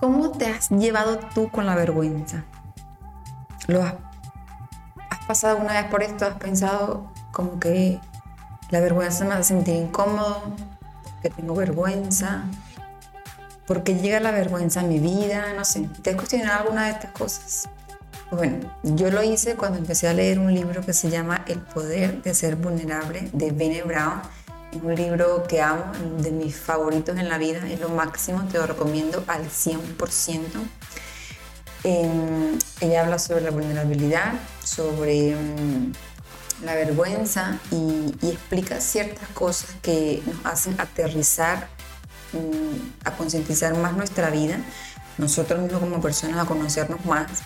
¿Cómo te has llevado tú con la vergüenza? ¿Lo has, pasado una vez por esto? ¿Has pensado como que la vergüenza me hace sentir incómodo? ¿Que tengo vergüenza? ¿Por qué llega la vergüenza a mi vida? No sé. ¿Te has cuestionado alguna de estas cosas? Bueno, yo lo hice cuando empecé a leer un libro que se llama El poder de ser vulnerable de Bene Brown es un libro que amo, de mis favoritos en la vida, es lo máximo, te lo recomiendo al 100%. Em, ella habla sobre la vulnerabilidad, sobre em, la vergüenza y, explica ciertas cosas que nos hacen aterrizar, mm, a concientizar más nuestra vida, nosotros mismos como personas a conocernos más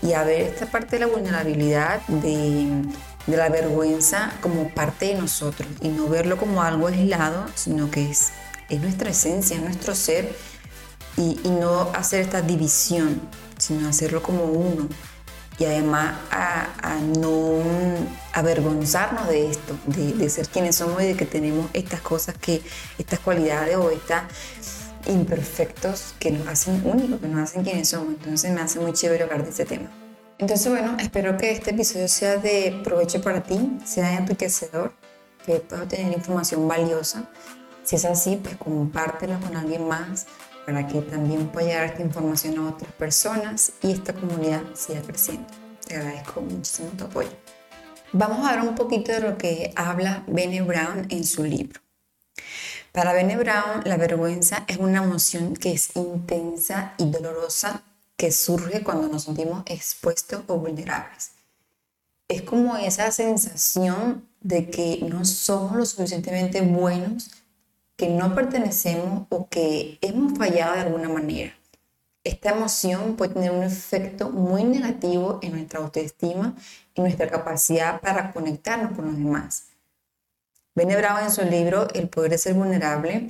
y a ver esta parte de la vulnerabilidad, de de la vergüenza como parte de nosotros y no verlo como algo aislado, sino que es, es nuestra esencia, es nuestro ser y, no hacer esta división, sino hacerlo como uno y además a, no avergonzarnos de esto, de, ser quienes somos y de que tenemos estas cosas que, estas cualidades o estas imperfectos que nos hacen únicos, que nos hacen quienes somos. Entonces me hace muy chévere hablar de este tema. Entonces, bueno, espero que este episodio sea de provecho para ti, sea enriquecedor, que puedas tener información valiosa. Si es así, pues compártelo con alguien más para que también pueda llegar esta información a otras personas y esta comunidad siga creciendo. Te agradezco muchísimo tu apoyo. Vamos a ver un poquito de lo que habla Bene Brown en su libro. Para Bene Brown, la vergüenza es una emoción que es intensa y dolorosa que surge cuando nos sentimos expuestos o vulnerables. Es como esa sensación de que no somos lo suficientemente buenos, que no pertenecemos o que hemos fallado de alguna manera. Esta emoción puede tener un efecto muy negativo en nuestra autoestima y nuestra capacidad para conectarnos con los demás. Bene Bravo en su libro El poder de ser vulnerable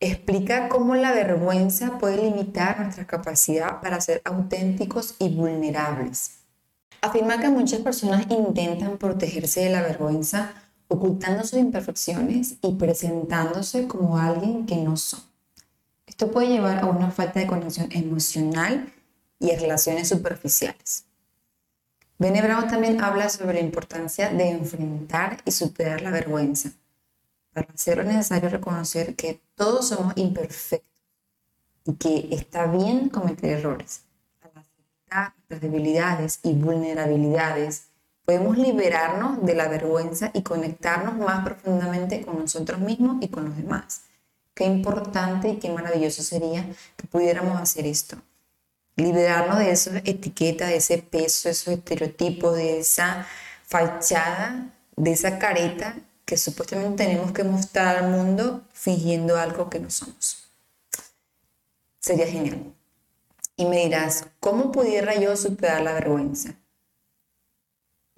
explica cómo la vergüenza puede limitar nuestra capacidad para ser auténticos y vulnerables. Afirma que muchas personas intentan protegerse de la vergüenza ocultando sus imperfecciones y presentándose como alguien que no son. Esto puede llevar a una falta de conexión emocional y a relaciones superficiales. Bene Brown también habla sobre la importancia de enfrentar y superar la vergüenza para hacerlo es necesario reconocer que todos somos imperfectos y que está bien cometer errores. Al aceptar nuestras debilidades y vulnerabilidades, podemos liberarnos de la vergüenza y conectarnos más profundamente con nosotros mismos y con los demás. Qué importante y qué maravilloso sería que pudiéramos hacer esto. Liberarnos de esa etiqueta, de ese peso, de esos estereotipos, de esa fachada, de esa careta que supuestamente tenemos que mostrar al mundo fingiendo algo que no somos. Sería genial. Y me dirás, ¿cómo pudiera yo superar la vergüenza?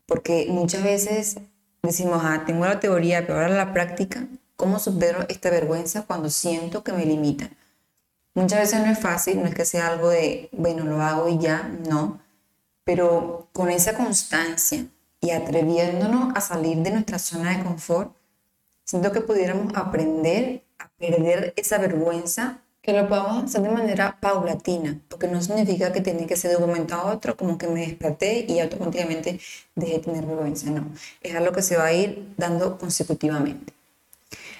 Porque muchas veces decimos, ah, tengo la teoría, pero ahora la práctica, ¿cómo supero esta vergüenza cuando siento que me limita? Muchas veces no es fácil, no es que sea algo de, bueno, lo hago y ya, no. Pero con esa constancia, y atreviéndonos a salir de nuestra zona de confort, siento que pudiéramos aprender a perder esa vergüenza, que lo podamos hacer de manera paulatina, porque no significa que tiene que ser de un momento a otro, como que me desperté y automáticamente dejé de tener vergüenza, no, es algo que se va a ir dando consecutivamente.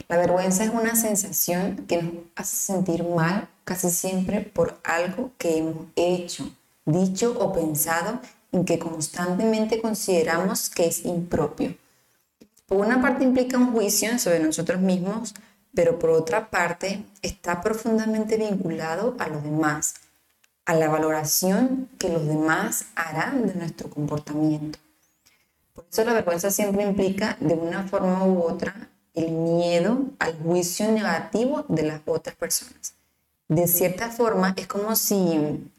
La vergüenza es una sensación que nos hace sentir mal casi siempre por algo que hemos hecho dicho o pensado en que constantemente consideramos que es impropio. Por una parte implica un juicio sobre nosotros mismos, pero por otra parte está profundamente vinculado a los demás, a la valoración que los demás harán de nuestro comportamiento. Por eso la vergüenza siempre implica, de una forma u otra, el miedo al juicio negativo de las otras personas. De cierta forma, es como si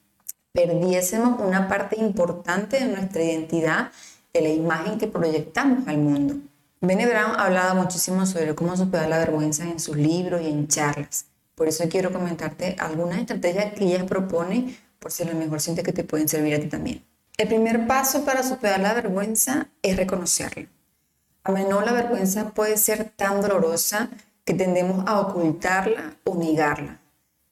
perdiésemos una parte importante de nuestra identidad, de la imagen que proyectamos al mundo. Bene Brown ha hablado muchísimo sobre cómo superar la vergüenza en sus libros y en charlas. Por eso quiero comentarte algunas estrategias que ella propone por si a lo mejor sientes que te pueden servir a ti también. El primer paso para superar la vergüenza es reconocerla. A menudo la vergüenza puede ser tan dolorosa que tendemos a ocultarla o negarla.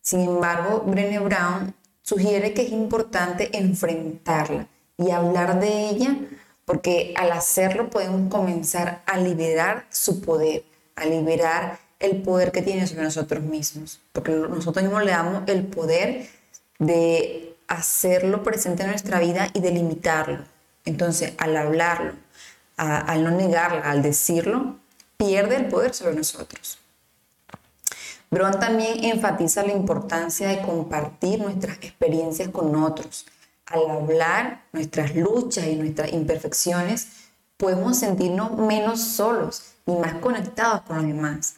Sin embargo, Brené Brown sugiere que es importante enfrentarla y hablar de ella porque al hacerlo podemos comenzar a liberar su poder, a liberar el poder que tiene sobre nosotros mismos, porque nosotros mismos le damos el poder de hacerlo presente en nuestra vida y de limitarlo. Entonces, al hablarlo, al no negarlo, al decirlo, pierde el poder sobre nosotros. Brown también enfatiza la importancia de compartir nuestras experiencias con otros. Al hablar nuestras luchas y nuestras imperfecciones, podemos sentirnos menos solos y más conectados con los demás.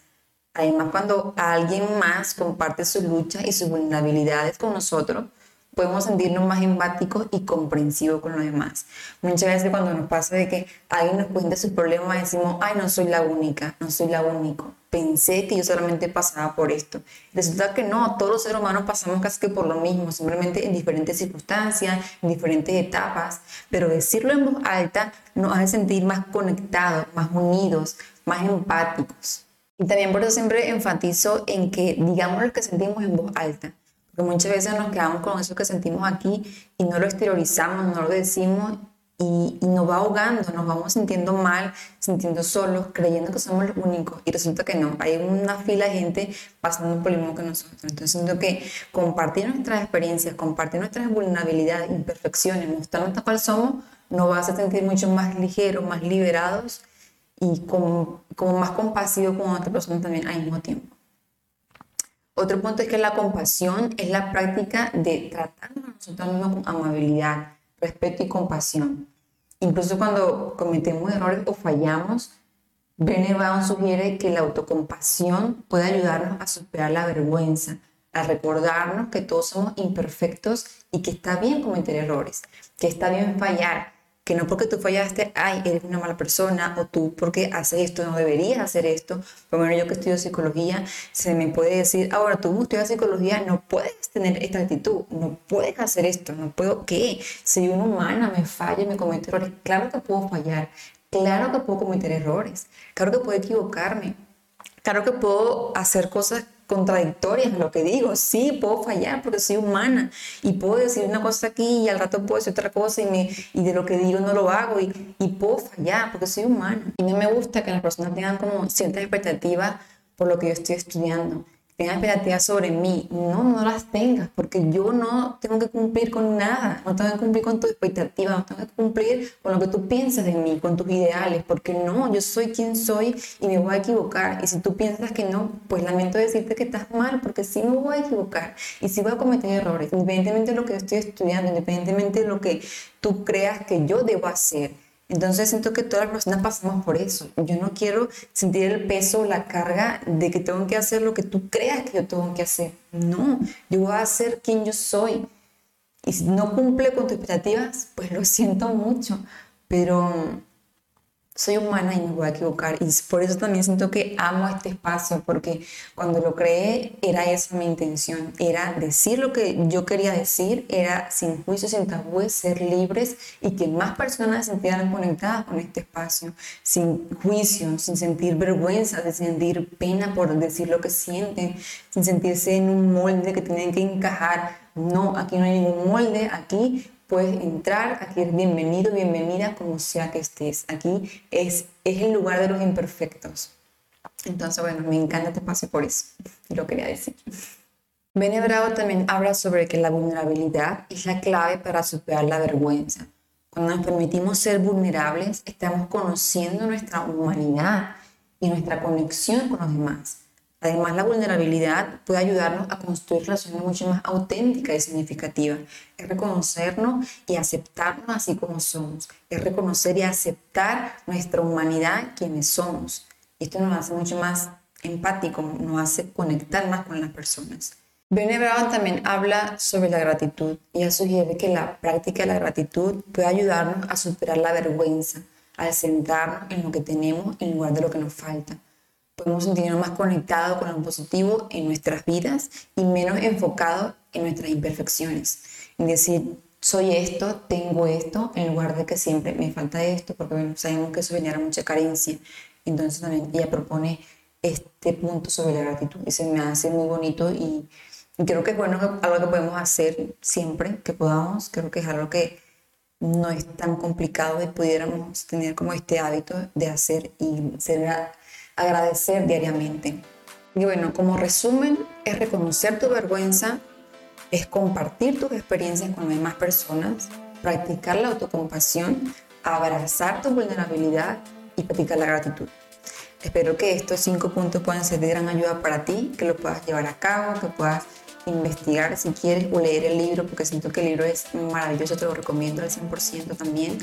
Además, cuando alguien más comparte sus luchas y sus vulnerabilidades con nosotros, podemos sentirnos más empáticos y comprensivos con los demás. Muchas veces cuando nos pasa de que alguien nos cuenta sus problemas, decimos, ay, no soy la única, no soy la única. Pensé que yo solamente pasaba por esto. Resulta que no, todos los seres humanos pasamos casi que por lo mismo, simplemente en diferentes circunstancias, en diferentes etapas, pero decirlo en voz alta nos hace sentir más conectados, más unidos, más empáticos. Y también por eso siempre enfatizo en que digamos lo que sentimos en voz alta porque muchas veces nos quedamos con eso que sentimos aquí y no lo exteriorizamos, no lo decimos y, nos va ahogando, nos vamos sintiendo mal, sintiendo solos, creyendo que somos los únicos y resulta que no, hay una fila de gente pasando por lo mismo que nosotros. Entonces siento que compartir nuestras experiencias, compartir nuestras vulnerabilidades, imperfecciones, mostrarnos cual somos, nos va a hacer sentir mucho más ligeros, más liberados y como, como más compasivos con otra persona también al mismo tiempo. Otro punto es que la compasión es la práctica de tratarnos a nosotros mismos con amabilidad, respeto y compasión. Incluso cuando cometemos errores o fallamos, Brené Brown sugiere que la autocompasión puede ayudarnos a superar la vergüenza, a recordarnos que todos somos imperfectos y que está bien cometer errores, que está bien fallar, que no porque tú fallaste, ay, eres una mala persona, o tú porque haces esto, no deberías hacer esto. Por lo menos yo que estudio psicología, se me puede decir, ahora tú estudias psicología, no puedes tener esta actitud, no puedes hacer esto, no puedo, ¿qué? Soy una humana, me falla, me cometo errores. Claro que puedo fallar, claro que puedo cometer errores, claro que puedo equivocarme, claro que puedo hacer cosas contradictorias en lo que digo. Sí, puedo fallar porque soy humana y puedo decir una cosa aquí y al rato puedo decir otra cosa y, me, y de lo que digo no lo hago y, y puedo fallar porque soy humana. Y no me gusta que las personas tengan como ciertas expectativas por lo que yo estoy estudiando tengas expectativas sobre mí. No, no las tengas, porque yo no tengo que cumplir con nada, no tengo que cumplir con tus expectativas, no tengo que cumplir con lo que tú piensas de mí, con tus ideales, porque no, yo soy quien soy y me voy a equivocar. Y si tú piensas que no, pues lamento decirte que estás mal, porque sí me voy a equivocar y sí voy a cometer errores, independientemente de lo que yo estoy estudiando, independientemente de lo que tú creas que yo debo hacer. Entonces siento que todas las personas pasamos por eso. Yo no quiero sentir el peso, la carga de que tengo que hacer lo que tú creas que yo tengo que hacer. No, yo voy a hacer quien yo soy. Y si no cumple con tus expectativas, pues lo siento mucho. Pero soy humana y me voy a equivocar. Y por eso también siento que amo este espacio, porque cuando lo creé era esa mi intención, era decir lo que yo quería decir, era sin juicio, sin tabúes, ser libres y que más personas se sintieran conectadas con este espacio, sin juicio, sin sentir vergüenza, sin sentir pena por decir lo que sienten, sin sentirse en un molde que tienen que encajar. No, aquí no hay ningún molde, aquí puedes entrar, aquí eres bienvenido, bienvenida como sea que estés. Aquí es, es el lugar de los imperfectos. Entonces, bueno, me encanta este espacio por eso. Lo quería decir. Bene Bravo también habla sobre que la vulnerabilidad es la clave para superar la vergüenza. Cuando nos permitimos ser vulnerables, estamos conociendo nuestra humanidad y nuestra conexión con los demás. Además, la vulnerabilidad puede ayudarnos a construir relaciones mucho más auténticas y significativas. Es reconocernos y aceptarnos así como somos. Es reconocer y aceptar nuestra humanidad, quienes somos. Esto nos hace mucho más empático, nos hace conectar más con las personas. Brené Brown también habla sobre la gratitud. Ella sugiere que la práctica de la gratitud puede ayudarnos a superar la vergüenza, al centrarnos en lo que tenemos en lugar de lo que nos falta. Podemos sentirnos más conectados con lo positivo en nuestras vidas y menos enfocados en nuestras imperfecciones. En decir, soy esto, tengo esto, en lugar de que siempre me falta esto, porque bueno, sabemos que eso genera mucha carencia. Entonces también ella propone este punto sobre la gratitud y se me hace muy bonito y creo que es bueno, algo que podemos hacer siempre que podamos. Creo que es algo que no es tan complicado y pudiéramos tener como este hábito de hacer y ser agradecer diariamente. Y bueno, como resumen, es reconocer tu vergüenza, es compartir tus experiencias con las demás personas, practicar la autocompasión, abrazar tu vulnerabilidad y practicar la gratitud. Espero que estos cinco puntos puedan ser de gran ayuda para ti, que lo puedas llevar a cabo, que puedas investigar si quieres o leer el libro, porque siento que el libro es maravilloso, te lo recomiendo al 100% también.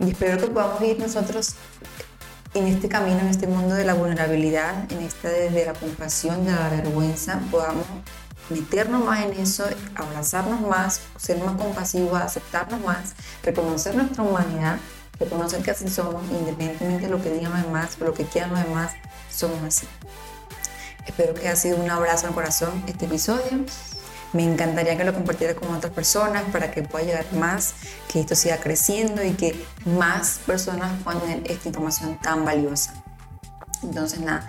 Y espero que podamos ir nosotros en este camino, en este mundo de la vulnerabilidad, en esta de la compasión, de la vergüenza, podamos meternos más en eso, abrazarnos más, ser más compasivos, aceptarnos más, reconocer nuestra humanidad, reconocer que así somos, independientemente de lo que digan los demás o lo que quieran los demás, somos así. Espero que haya sido un abrazo al corazón este episodio. Me encantaría que lo compartieras con otras personas para que pueda llegar más, que esto siga creciendo y que más personas puedan tener esta información tan valiosa. Entonces, nada,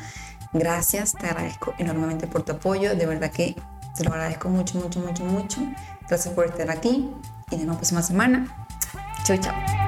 gracias, te agradezco enormemente por tu apoyo, de verdad que te lo agradezco mucho, mucho, mucho, mucho. Gracias por estar aquí y nos vemos la próxima semana. Chau, chao.